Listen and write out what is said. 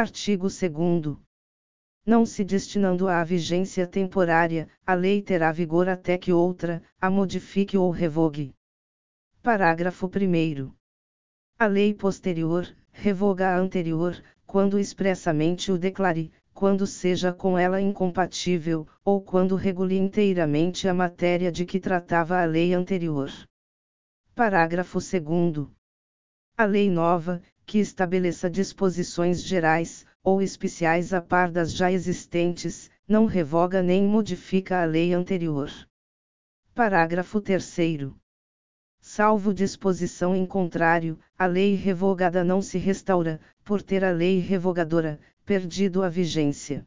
Artigo 2 Não se destinando à vigência temporária, a lei terá vigor até que outra, a modifique ou revogue. Parágrafo 1. A lei posterior, revoga a anterior, quando expressamente o declare, quando seja com ela incompatível, ou quando regule inteiramente a matéria de que tratava a lei anterior. Parágrafo 2. A lei nova, que estabeleça disposições gerais, ou especiais a par das já existentes, não revoga nem modifica a lei anterior. Parágrafo 3. Salvo disposição em contrário, a lei revogada não se restaura, por ter a lei revogadora perdido a vigência.